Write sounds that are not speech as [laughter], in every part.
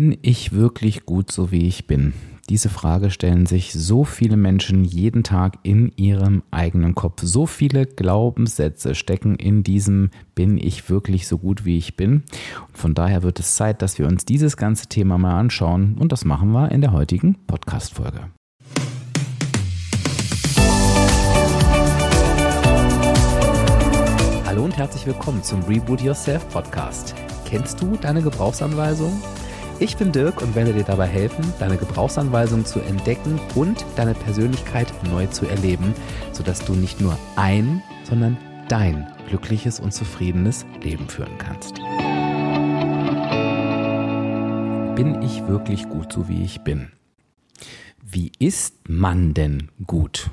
Bin ich wirklich gut so, wie ich bin? Diese Frage stellen sich so viele Menschen jeden Tag in ihrem eigenen Kopf. So viele Glaubenssätze stecken in diesem Bin ich wirklich so gut, wie ich bin? Und von daher wird es Zeit, dass wir uns dieses ganze Thema mal anschauen. Und das machen wir in der heutigen Podcast-Folge. Hallo und herzlich willkommen zum Reboot Yourself Podcast. Kennst du deine Gebrauchsanweisung? Ich bin Dirk und werde dir dabei helfen, deine Gebrauchsanweisung zu entdecken und deine Persönlichkeit neu zu erleben, sodass du nicht nur ein, sondern dein glückliches und zufriedenes Leben führen kannst. Bin ich wirklich gut so, wie ich bin? Wie ist man denn gut?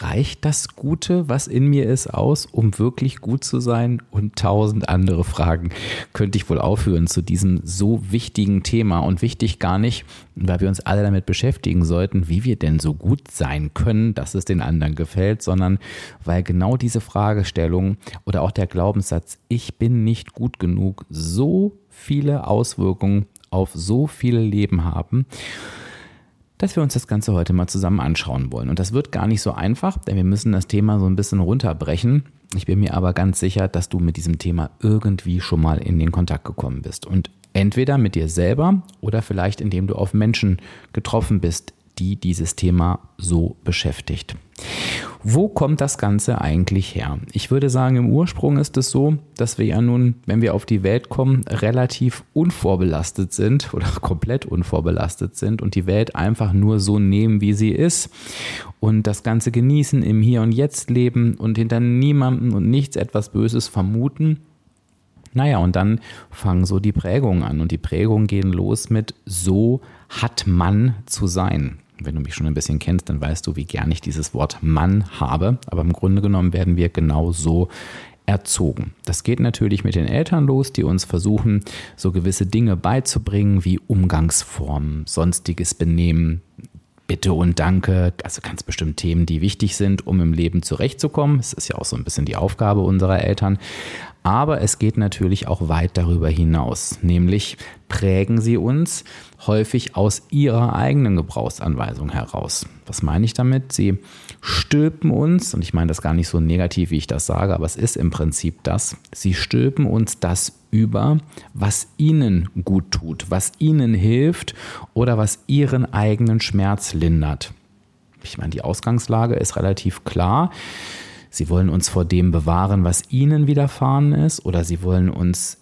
Reicht das Gute, was in mir ist, aus, um wirklich gut zu sein? Und tausend andere Fragen könnte ich wohl aufführen zu diesem so wichtigen Thema. Und wichtig gar nicht, weil wir uns alle damit beschäftigen sollten, wie wir denn so gut sein können, dass es den anderen gefällt, sondern weil genau diese Fragestellung oder auch der Glaubenssatz, ich bin nicht gut genug, so viele Auswirkungen auf so viele Leben haben dass wir uns das Ganze heute mal zusammen anschauen wollen. Und das wird gar nicht so einfach, denn wir müssen das Thema so ein bisschen runterbrechen. Ich bin mir aber ganz sicher, dass du mit diesem Thema irgendwie schon mal in den Kontakt gekommen bist. Und entweder mit dir selber oder vielleicht indem du auf Menschen getroffen bist, die dieses Thema so beschäftigt. Wo kommt das Ganze eigentlich her? Ich würde sagen, im Ursprung ist es so, dass wir ja nun, wenn wir auf die Welt kommen, relativ unvorbelastet sind [laughs] oder komplett unvorbelastet sind und die Welt einfach nur so nehmen, wie sie ist und das Ganze genießen, im Hier und Jetzt leben und hinter niemandem und nichts etwas Böses vermuten. Naja, und dann fangen so die Prägungen an und die Prägungen gehen los mit so hat man zu sein. Wenn du mich schon ein bisschen kennst, dann weißt du, wie gern ich dieses Wort Mann habe. Aber im Grunde genommen werden wir genau so erzogen. Das geht natürlich mit den Eltern los, die uns versuchen, so gewisse Dinge beizubringen, wie Umgangsformen, sonstiges Benehmen, Bitte und Danke, also ganz bestimmt Themen, die wichtig sind, um im Leben zurechtzukommen. Es ist ja auch so ein bisschen die Aufgabe unserer Eltern. Aber es geht natürlich auch weit darüber hinaus, nämlich prägen sie uns häufig aus ihrer eigenen Gebrauchsanweisung heraus. Was meine ich damit? Sie stülpen uns, und ich meine das gar nicht so negativ, wie ich das sage, aber es ist im Prinzip das, sie stülpen uns das über, was ihnen gut tut, was ihnen hilft oder was ihren eigenen Schmerz lindert. Ich meine, die Ausgangslage ist relativ klar. Sie wollen uns vor dem bewahren, was ihnen widerfahren ist, oder sie wollen uns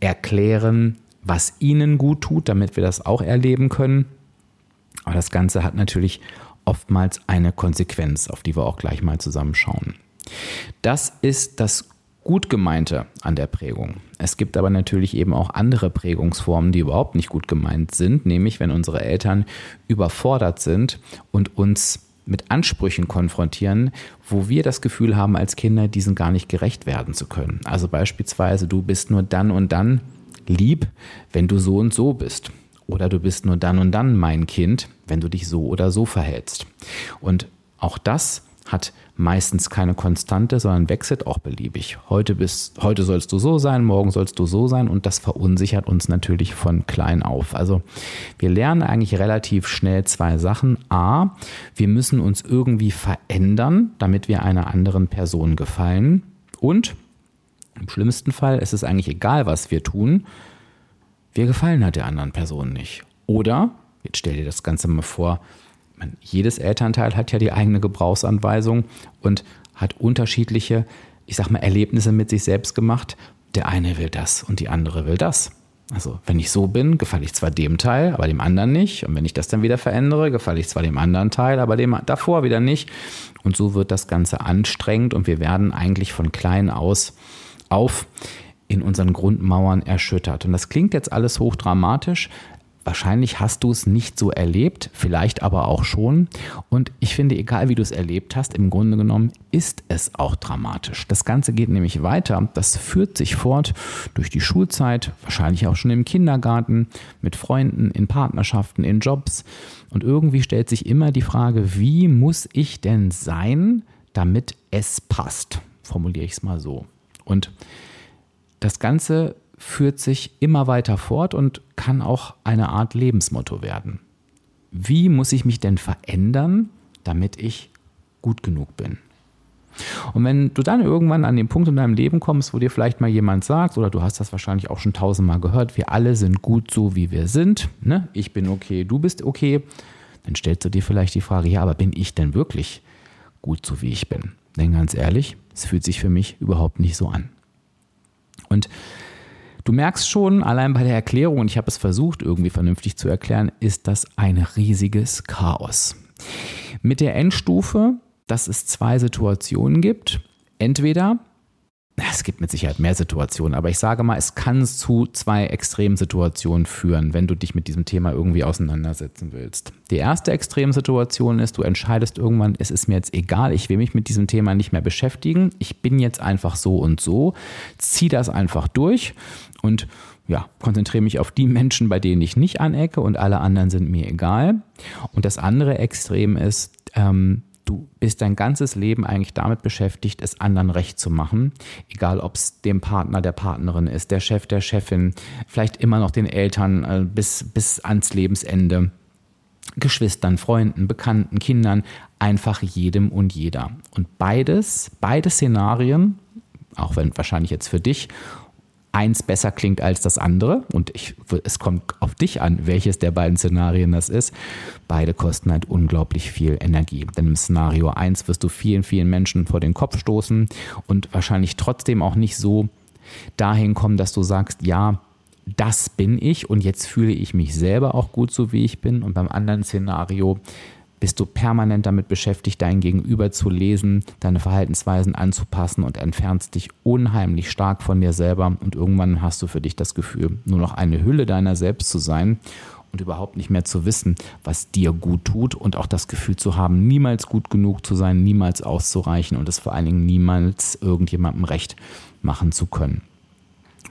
erklären, was ihnen gut tut, damit wir das auch erleben können. Aber das Ganze hat natürlich oftmals eine Konsequenz, auf die wir auch gleich mal zusammenschauen. Das ist das gut gemeinte an der Prägung. Es gibt aber natürlich eben auch andere Prägungsformen, die überhaupt nicht gut gemeint sind, nämlich wenn unsere Eltern überfordert sind und uns mit Ansprüchen konfrontieren, wo wir das Gefühl haben, als Kinder diesen gar nicht gerecht werden zu können. Also beispielsweise, du bist nur dann und dann lieb, wenn du so und so bist. Oder du bist nur dann und dann mein Kind, wenn du dich so oder so verhältst. Und auch das hat meistens keine Konstante, sondern wechselt auch beliebig. Heute, bist, heute sollst du so sein, morgen sollst du so sein und das verunsichert uns natürlich von klein auf. Also wir lernen eigentlich relativ schnell zwei Sachen. A, wir müssen uns irgendwie verändern, damit wir einer anderen Person gefallen. Und im schlimmsten Fall ist es eigentlich egal, was wir tun, wir gefallen halt der anderen Person nicht. Oder, jetzt stell dir das Ganze mal vor, meine, jedes Elternteil hat ja die eigene Gebrauchsanweisung und hat unterschiedliche, ich sag mal, Erlebnisse mit sich selbst gemacht. Der eine will das und die andere will das. Also, wenn ich so bin, gefalle ich zwar dem Teil, aber dem anderen nicht. Und wenn ich das dann wieder verändere, gefalle ich zwar dem anderen Teil, aber dem davor wieder nicht. Und so wird das Ganze anstrengend und wir werden eigentlich von klein aus auf in unseren Grundmauern erschüttert. Und das klingt jetzt alles hochdramatisch, Wahrscheinlich hast du es nicht so erlebt, vielleicht aber auch schon. Und ich finde, egal wie du es erlebt hast, im Grunde genommen ist es auch dramatisch. Das Ganze geht nämlich weiter. Das führt sich fort durch die Schulzeit, wahrscheinlich auch schon im Kindergarten, mit Freunden, in Partnerschaften, in Jobs. Und irgendwie stellt sich immer die Frage, wie muss ich denn sein, damit es passt? Formuliere ich es mal so. Und das Ganze führt sich immer weiter fort und kann auch eine Art Lebensmotto werden. Wie muss ich mich denn verändern, damit ich gut genug bin? Und wenn du dann irgendwann an den Punkt in deinem Leben kommst, wo dir vielleicht mal jemand sagt, oder du hast das wahrscheinlich auch schon tausendmal gehört, wir alle sind gut so, wie wir sind, ne? ich bin okay, du bist okay, dann stellst du dir vielleicht die Frage, ja, aber bin ich denn wirklich gut so, wie ich bin? Denn ganz ehrlich, es fühlt sich für mich überhaupt nicht so an. Und du merkst schon, allein bei der Erklärung, und ich habe es versucht irgendwie vernünftig zu erklären, ist das ein riesiges Chaos. Mit der Endstufe dass es zwei Situationen gibt. Entweder, es gibt mit Sicherheit mehr Situationen, aber ich sage mal, es kann zu zwei Extremsituationen führen, wenn du dich mit diesem Thema irgendwie auseinandersetzen willst. Die erste Extremsituation ist, du entscheidest irgendwann, es ist mir jetzt egal, ich will mich mit diesem Thema nicht mehr beschäftigen, ich bin jetzt einfach so und so, zieh das einfach durch und ja, konzentriere mich auf die Menschen, bei denen ich nicht anecke und alle anderen sind mir egal. Und das andere Extrem ist, ähm, du bist dein ganzes Leben eigentlich damit beschäftigt, es anderen recht zu machen. Egal, ob es dem Partner, der Partnerin ist, der Chef, der Chefin, vielleicht immer noch den Eltern äh, bis, bis ans Lebensende. Geschwistern, Freunden, Bekannten, Kindern, einfach jedem und jeder. Und beides, beide Szenarien, auch wenn wahrscheinlich jetzt für dich eins besser klingt als das andere, und ich, es kommt auf dich an, welches der beiden Szenarien das ist, beide kosten halt unglaublich viel Energie. Denn im Szenario 1 wirst du vielen, vielen Menschen vor den Kopf stoßen und wahrscheinlich trotzdem auch nicht so dahin kommen, dass du sagst, ja, das bin ich und jetzt fühle ich mich selber auch gut so, wie ich bin. Und beim anderen Szenario bist du permanent damit beschäftigt, dein Gegenüber zu lesen, deine Verhaltensweisen anzupassen und entfernst dich unheimlich stark von dir selber und irgendwann hast du für dich das Gefühl, nur noch eine Hülle deiner selbst zu sein und überhaupt nicht mehr zu wissen, was dir gut tut und auch das Gefühl zu haben, niemals gut genug zu sein, niemals auszureichen und es vor allen Dingen niemals irgendjemandem recht machen zu können.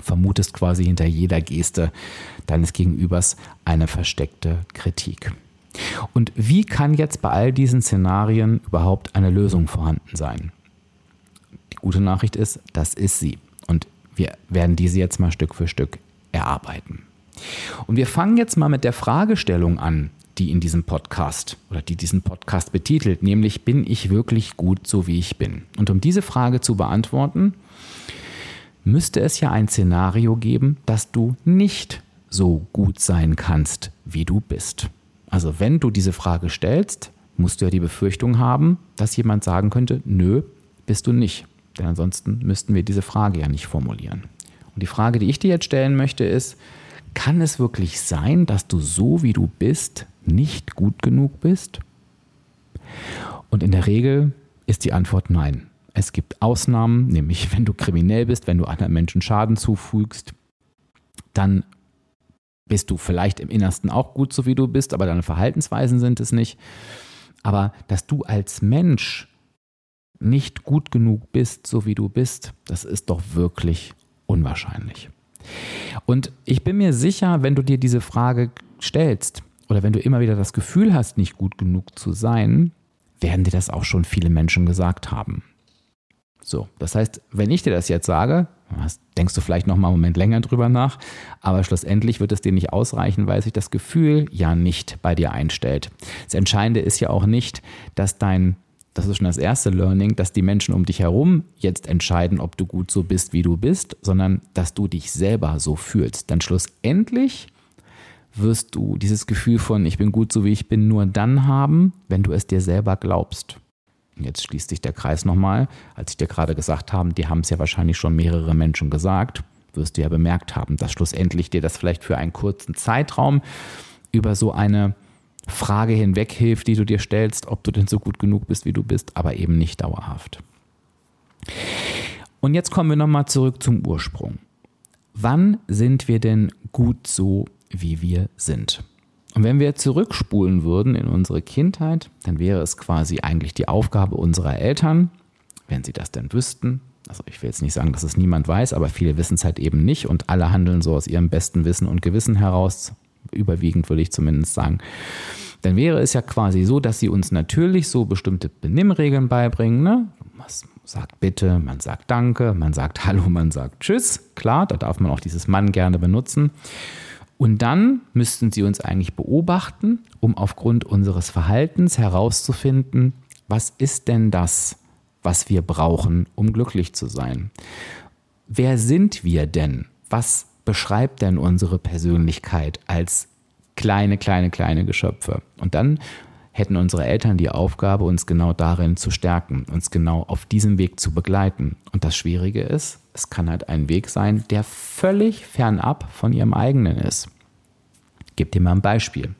Vermutest quasi hinter jeder Geste deines Gegenübers eine versteckte Kritik. Und wie kann jetzt bei all diesen Szenarien überhaupt eine Lösung vorhanden sein? Die gute Nachricht ist, das ist sie. Und wir werden diese jetzt mal Stück für Stück erarbeiten. Und wir fangen jetzt mal mit der Fragestellung an, die in diesem Podcast oder die diesen Podcast betitelt, nämlich bin ich wirklich gut so wie ich bin? Und um diese Frage zu beantworten, müsste es ja ein Szenario geben, dass du nicht so gut sein kannst, wie du bist. Also wenn du diese Frage stellst, musst du ja die Befürchtung haben, dass jemand sagen könnte, nö, bist du nicht. Denn ansonsten müssten wir diese Frage ja nicht formulieren. Und die Frage, die ich dir jetzt stellen möchte, ist, kann es wirklich sein, dass du so wie du bist nicht gut genug bist? Und in der Regel ist die Antwort nein. Es gibt Ausnahmen, nämlich wenn du kriminell bist, wenn du anderen Menschen Schaden zufügst, dann bist du vielleicht im Innersten auch gut, so wie du bist, aber deine Verhaltensweisen sind es nicht. Aber dass du als Mensch nicht gut genug bist, so wie du bist, das ist doch wirklich unwahrscheinlich. Und ich bin mir sicher, wenn du dir diese Frage stellst oder wenn du immer wieder das Gefühl hast, nicht gut genug zu sein, werden dir das auch schon viele Menschen gesagt haben. So, das heißt, wenn ich dir das jetzt sage, denkst du vielleicht noch mal einen Moment länger drüber nach, aber schlussendlich wird es dir nicht ausreichen, weil sich das Gefühl ja nicht bei dir einstellt. Das Entscheidende ist ja auch nicht, dass dein das ist schon das erste Learning, dass die Menschen um dich herum jetzt entscheiden, ob du gut so bist, wie du bist, sondern dass du dich selber so fühlst. Denn schlussendlich wirst du dieses Gefühl von ich bin gut so, wie ich bin, nur dann haben, wenn du es dir selber glaubst. Jetzt schließt sich der Kreis nochmal. Als ich dir gerade gesagt habe, die haben es ja wahrscheinlich schon mehrere Menschen gesagt, wirst du ja bemerkt haben, dass schlussendlich dir das vielleicht für einen kurzen Zeitraum über so eine Frage hinweg hilft, die du dir stellst, ob du denn so gut genug bist, wie du bist, aber eben nicht dauerhaft. Und jetzt kommen wir nochmal zurück zum Ursprung. Wann sind wir denn gut so, wie wir sind? Und wenn wir zurückspulen würden in unsere Kindheit, dann wäre es quasi eigentlich die Aufgabe unserer Eltern, wenn sie das denn wüssten. Also ich will jetzt nicht sagen, dass es niemand weiß, aber viele wissen es halt eben nicht und alle handeln so aus ihrem besten Wissen und Gewissen heraus, überwiegend würde ich zumindest sagen. Dann wäre es ja quasi so, dass sie uns natürlich so bestimmte Benimmregeln beibringen. Ne? Du sagt bitte, man sagt danke, man sagt hallo, man sagt tschüss. Klar, da darf man auch dieses Mann gerne benutzen. Und dann müssten sie uns eigentlich beobachten, um aufgrund unseres Verhaltens herauszufinden, was ist denn das, was wir brauchen, um glücklich zu sein? Wer sind wir denn? Was beschreibt denn unsere Persönlichkeit als kleine, kleine, kleine Geschöpfe? Und dann hätten unsere Eltern die Aufgabe, uns genau darin zu stärken, uns genau auf diesem Weg zu begleiten. Und das Schwierige ist, es kann halt ein Weg sein, der völlig fernab von ihrem eigenen ist. Gebe dir mal ein Beispiel.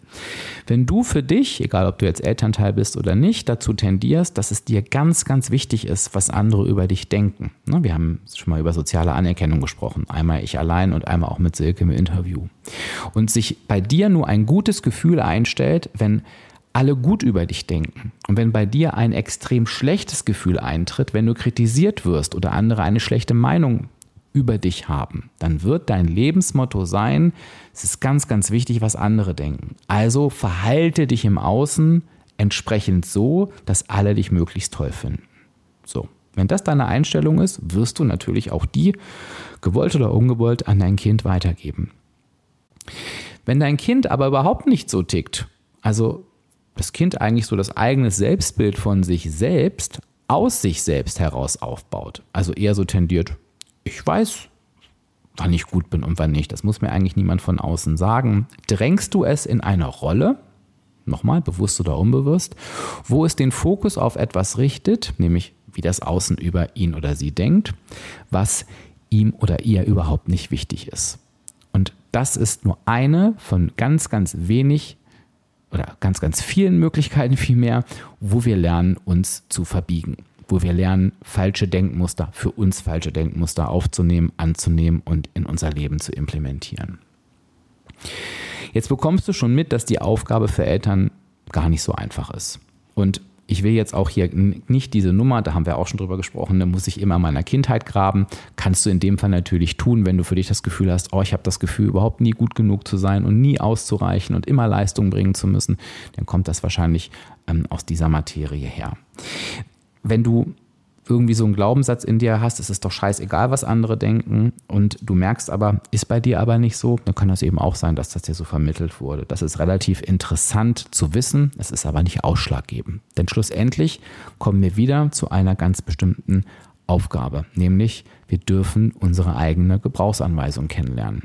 Wenn du für dich, egal ob du jetzt Elternteil bist oder nicht, dazu tendierst, dass es dir ganz, ganz wichtig ist, was andere über dich denken. Ne, wir haben schon mal über soziale Anerkennung gesprochen. Einmal ich allein und einmal auch mit Silke im Interview. Und sich bei dir nur ein gutes Gefühl einstellt, wenn alle gut über dich denken. Und wenn bei dir ein extrem schlechtes Gefühl eintritt, wenn du kritisiert wirst oder andere eine schlechte Meinung über dich haben, dann wird dein Lebensmotto sein, es ist ganz, ganz wichtig, was andere denken. Also verhalte dich im Außen entsprechend so, dass alle dich möglichst toll finden. So. Wenn das deine Einstellung ist, wirst du natürlich auch die, gewollt oder ungewollt, an dein Kind weitergeben. Wenn dein Kind aber überhaupt nicht so tickt, also das Kind eigentlich so das eigene Selbstbild von sich selbst aus sich selbst heraus aufbaut. Also eher so tendiert, ich weiß, wann ich gut bin und wann nicht. Das muss mir eigentlich niemand von außen sagen. Drängst du es in eine Rolle, nochmal, bewusst oder unbewusst, wo es den Fokus auf etwas richtet, nämlich wie das Außen über ihn oder sie denkt, was ihm oder ihr überhaupt nicht wichtig ist. Und das ist nur eine von ganz, ganz wenig oder ganz, ganz vielen Möglichkeiten vielmehr, wo wir lernen, uns zu verbiegen, wo wir lernen, falsche Denkmuster, für uns falsche Denkmuster aufzunehmen, anzunehmen und in unser Leben zu implementieren. Jetzt bekommst du schon mit, dass die Aufgabe für Eltern gar nicht so einfach ist. Und ich will jetzt auch hier nicht diese Nummer, da haben wir auch schon drüber gesprochen, da muss ich immer in meiner Kindheit graben. Kannst du in dem Fall natürlich tun, wenn du für dich das Gefühl hast, oh, ich habe das Gefühl, überhaupt nie gut genug zu sein und nie auszureichen und immer Leistung bringen zu müssen, dann kommt das wahrscheinlich ähm, aus dieser Materie her. Wenn du irgendwie so einen Glaubenssatz in dir hast, es ist doch scheißegal, was andere denken und du merkst aber, ist bei dir aber nicht so, dann kann das eben auch sein, dass das dir so vermittelt wurde. Das ist relativ interessant zu wissen, es ist aber nicht ausschlaggebend. Denn schlussendlich kommen wir wieder zu einer ganz bestimmten Aufgabe, nämlich wir dürfen unsere eigene Gebrauchsanweisung kennenlernen.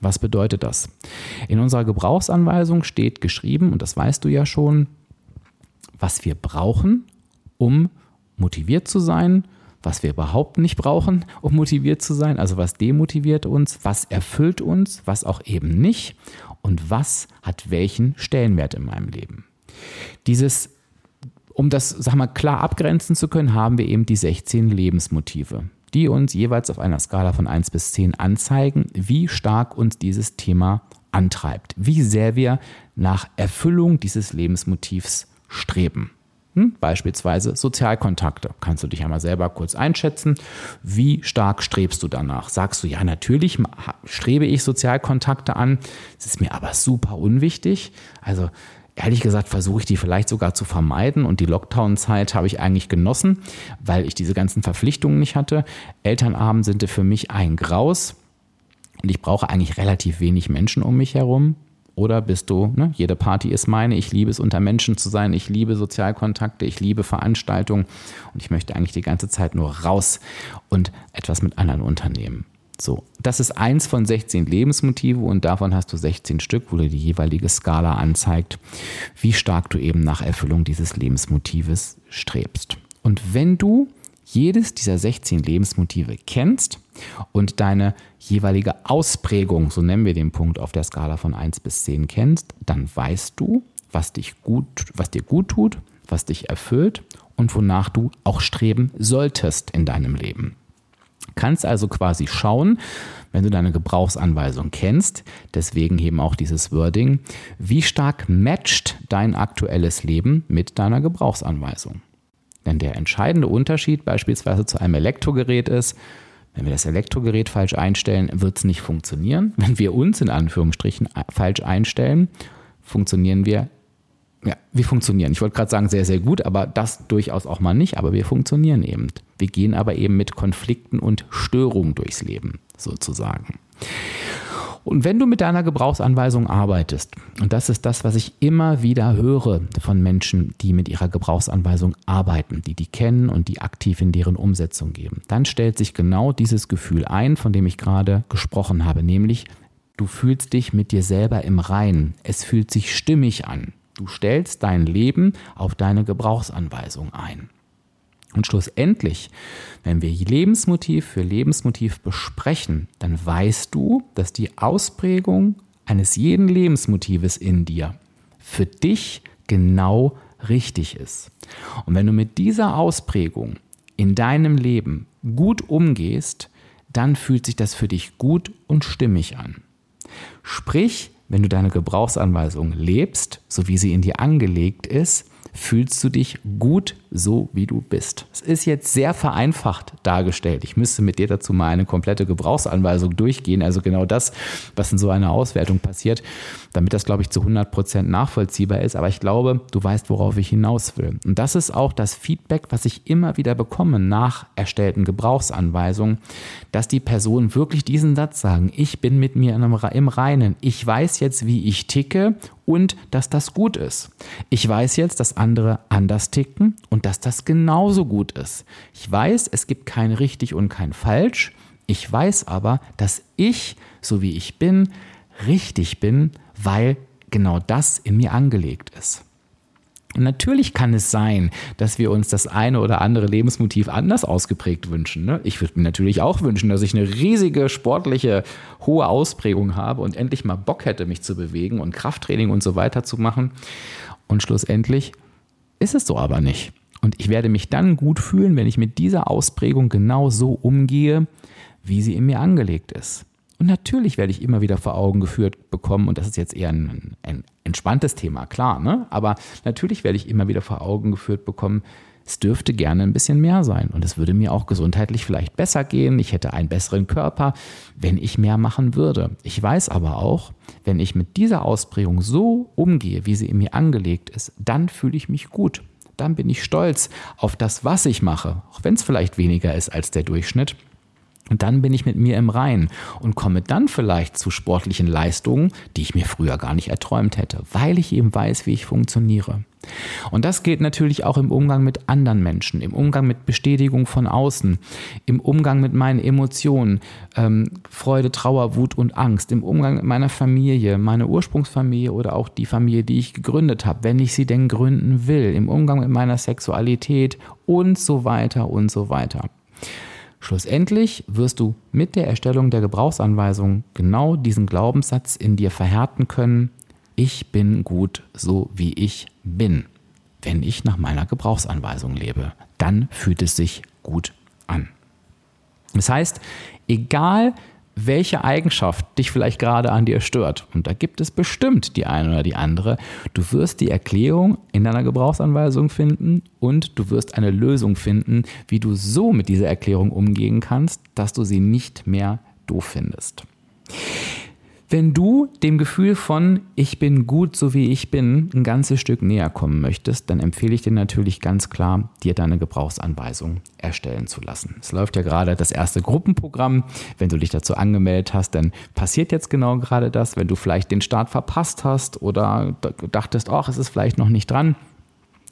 Was bedeutet das? In unserer Gebrauchsanweisung steht geschrieben, und das weißt du ja schon, was wir brauchen, um motiviert zu sein, was wir überhaupt nicht brauchen, um motiviert zu sein, also was demotiviert uns, was erfüllt uns, was auch eben nicht und was hat welchen Stellenwert in meinem Leben. Dieses, um das, sag mal, klar abgrenzen zu können, haben wir eben die 16 Lebensmotive, die uns jeweils auf einer Skala von 1 bis 10 anzeigen, wie stark uns dieses Thema antreibt, wie sehr wir nach Erfüllung dieses Lebensmotivs streben. Hm? Beispielsweise Sozialkontakte. Kannst du dich einmal selber kurz einschätzen. Wie stark strebst du danach? Sagst du, ja, natürlich strebe ich Sozialkontakte an. Es ist mir aber super unwichtig. Also ehrlich gesagt versuche ich die vielleicht sogar zu vermeiden und die Lockdown-Zeit habe ich eigentlich genossen, weil ich diese ganzen Verpflichtungen nicht hatte. Elternabend sind für mich ein Graus und ich brauche eigentlich relativ wenig Menschen um mich herum. Oder bist du, ne, jede Party ist meine, ich liebe es, unter Menschen zu sein, ich liebe Sozialkontakte, ich liebe Veranstaltungen und ich möchte eigentlich die ganze Zeit nur raus und etwas mit anderen unternehmen. So, das ist eins von 16 Lebensmotive und davon hast du 16 Stück, wo dir die jeweilige Skala anzeigt, wie stark du eben nach Erfüllung dieses Lebensmotives strebst. Und wenn du jedes dieser 16 Lebensmotive kennst und deine jeweilige Ausprägung, so nennen wir den Punkt auf der Skala von 1 bis 10 kennst, dann weißt du, was dich gut, was dir gut tut, was dich erfüllt und wonach du auch streben solltest in deinem Leben. Kannst also quasi schauen, wenn du deine Gebrauchsanweisung kennst, deswegen eben auch dieses Wording, wie stark matcht dein aktuelles Leben mit deiner Gebrauchsanweisung. Denn der entscheidende Unterschied beispielsweise zu einem Elektrogerät ist, wenn wir das Elektrogerät falsch einstellen, wird es nicht funktionieren. Wenn wir uns in Anführungsstrichen falsch einstellen, funktionieren wir ja, wir funktionieren. Ich wollte gerade sagen, sehr, sehr gut, aber das durchaus auch mal nicht, aber wir funktionieren eben. Wir gehen aber eben mit Konflikten und Störungen durchs Leben, sozusagen. Und wenn du mit deiner Gebrauchsanweisung arbeitest, und das ist das, was ich immer wieder höre von Menschen, die mit ihrer Gebrauchsanweisung arbeiten, die die kennen und die aktiv in deren Umsetzung geben, dann stellt sich genau dieses Gefühl ein, von dem ich gerade gesprochen habe, nämlich du fühlst dich mit dir selber im Reinen. Es fühlt sich stimmig an. Du stellst dein Leben auf deine Gebrauchsanweisung ein. Und schlussendlich, wenn wir Lebensmotiv für Lebensmotiv besprechen, dann weißt du, dass die Ausprägung eines jeden Lebensmotives in dir für dich genau richtig ist. Und wenn du mit dieser Ausprägung in deinem Leben gut umgehst, dann fühlt sich das für dich gut und stimmig an. Sprich, wenn du deine Gebrauchsanweisung lebst, so wie sie in dir angelegt ist, fühlst du dich gut so, wie du bist. Es ist jetzt sehr vereinfacht dargestellt. Ich müsste mit dir dazu mal eine komplette Gebrauchsanweisung durchgehen, also genau das, was in so einer Auswertung passiert, damit das, glaube ich, zu 100 Prozent nachvollziehbar ist. Aber ich glaube, du weißt, worauf ich hinaus will. Und das ist auch das Feedback, was ich immer wieder bekomme nach erstellten Gebrauchsanweisungen, dass die Personen wirklich diesen Satz sagen, ich bin mit mir im Reinen. Ich weiß jetzt, wie ich ticke und dass das gut ist. Ich weiß jetzt, dass andere anders ticken und dass das genauso gut ist. Ich weiß, es gibt kein richtig und kein falsch. Ich weiß aber, dass ich, so wie ich bin, richtig bin, weil genau das in mir angelegt ist. Natürlich kann es sein, dass wir uns das eine oder andere Lebensmotiv anders ausgeprägt wünschen. Ne? Ich würde mir natürlich auch wünschen, dass ich eine riesige sportliche, hohe Ausprägung habe und endlich mal Bock hätte, mich zu bewegen und Krafttraining und so weiter zu machen. Und schlussendlich ist es so aber nicht. Und ich werde mich dann gut fühlen, wenn ich mit dieser Ausprägung genau so umgehe, wie sie in mir angelegt ist. Und natürlich werde ich immer wieder vor Augen geführt bekommen, und das ist jetzt eher ein, ein entspanntes Thema, klar, ne? aber natürlich werde ich immer wieder vor Augen geführt bekommen, es dürfte gerne ein bisschen mehr sein und es würde mir auch gesundheitlich vielleicht besser gehen. Ich hätte einen besseren Körper, wenn ich mehr machen würde. Ich weiß aber auch, wenn ich mit dieser Ausprägung so umgehe, wie sie in mir angelegt ist, dann fühle ich mich gut. Dann bin ich stolz auf das, was ich mache, auch wenn es vielleicht weniger ist als der Durchschnitt. Und dann bin ich mit mir im Rein und komme dann vielleicht zu sportlichen Leistungen, die ich mir früher gar nicht erträumt hätte, weil ich eben weiß, wie ich funktioniere. Und das gilt natürlich auch im Umgang mit anderen Menschen, im Umgang mit Bestätigung von außen, im Umgang mit meinen Emotionen, ähm, Freude, Trauer, Wut und Angst, im Umgang mit meiner Familie, meiner Ursprungsfamilie oder auch die Familie, die ich gegründet habe, wenn ich sie denn gründen will, im Umgang mit meiner Sexualität und so weiter und so weiter. Schlussendlich wirst du mit der Erstellung der Gebrauchsanweisung genau diesen Glaubenssatz in dir verhärten können, ich bin gut so wie ich bin. Wenn ich nach meiner Gebrauchsanweisung lebe, dann fühlt es sich gut an. Das heißt, egal welche Eigenschaft dich vielleicht gerade an dir stört. Und da gibt es bestimmt die eine oder die andere. Du wirst die Erklärung in deiner Gebrauchsanweisung finden und du wirst eine Lösung finden, wie du so mit dieser Erklärung umgehen kannst, dass du sie nicht mehr doof findest. Wenn du dem Gefühl von ich bin gut so wie ich bin ein ganzes Stück näher kommen möchtest, dann empfehle ich dir natürlich ganz klar, dir deine Gebrauchsanweisung erstellen zu lassen. Es läuft ja gerade das erste Gruppenprogramm. Wenn du dich dazu angemeldet hast, dann passiert jetzt genau gerade das. Wenn du vielleicht den Start verpasst hast oder dachtest, ach, es ist vielleicht noch nicht dran,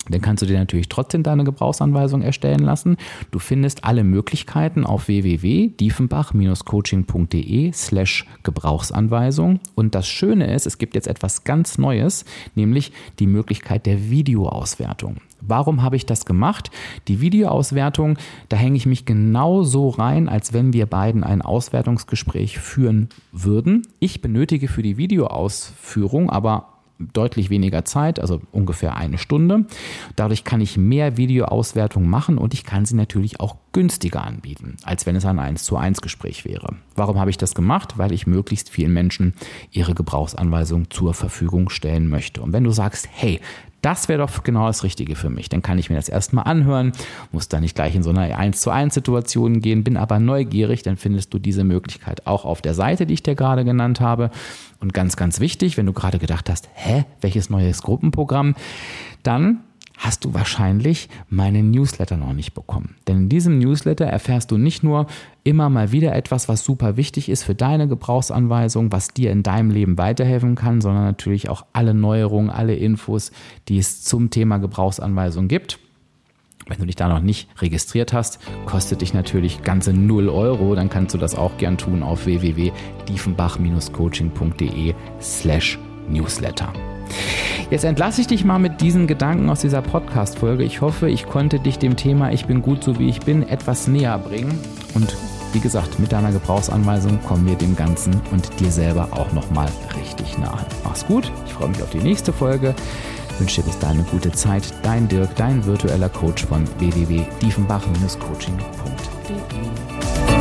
dann kannst du dir natürlich trotzdem deine Gebrauchsanweisung erstellen lassen. Du findest alle Möglichkeiten auf www.diefenbach-coaching.de slash Gebrauchsanweisung. Und das Schöne ist, es gibt jetzt etwas ganz Neues, nämlich die Möglichkeit der Videoauswertung. Warum habe ich das gemacht? Die Videoauswertung, da hänge ich mich genau so rein, als wenn wir beiden ein Auswertungsgespräch führen würden. Ich benötige für die Videoausführung aber deutlich weniger Zeit, also ungefähr eine Stunde. Dadurch kann ich mehr Videoauswertung machen und ich kann sie natürlich auch günstiger anbieten, als wenn es ein 1 zu 1 Gespräch wäre. Warum habe ich das gemacht? Weil ich möglichst vielen Menschen ihre Gebrauchsanweisung zur Verfügung stellen möchte. Und wenn du sagst, hey, Das wäre doch genau das Richtige für mich. Dann kann ich mir das erstmal anhören, muss da nicht gleich in so einer 1 zu 1 Situation gehen, bin aber neugierig, dann findest du diese Möglichkeit auch auf der Seite, die ich dir gerade genannt habe. Und ganz, ganz wichtig, wenn du gerade gedacht hast, hä, welches neues Gruppenprogramm, dann hast du wahrscheinlich meinen Newsletter noch nicht bekommen. Denn in diesem Newsletter erfährst du nicht nur immer mal wieder etwas, was super wichtig ist für deine Gebrauchsanweisung, was dir in deinem Leben weiterhelfen kann, sondern natürlich auch alle Neuerungen, alle Infos, die es zum Thema Gebrauchsanweisung gibt. Wenn du dich da noch nicht registriert hast, kostet dich natürlich ganze 0 Euro. Dann kannst du das auch gern tun auf www.diefenbach-coaching.de slash newsletter. Jetzt entlasse ich dich mal mit diesen Gedanken aus dieser Podcast-Folge. Ich hoffe, ich konnte dich dem Thema Ich bin gut so wie ich bin etwas näher bringen. Und wie gesagt, mit deiner Gebrauchsanweisung kommen wir dem Ganzen und dir selber auch nochmal richtig nahe. Mach's gut, ich freue mich auf die nächste Folge. Ich wünsche dir bis dahin eine gute Zeit. Dein Dirk, dein virtueller Coach von www.diefenbach-coaching.de.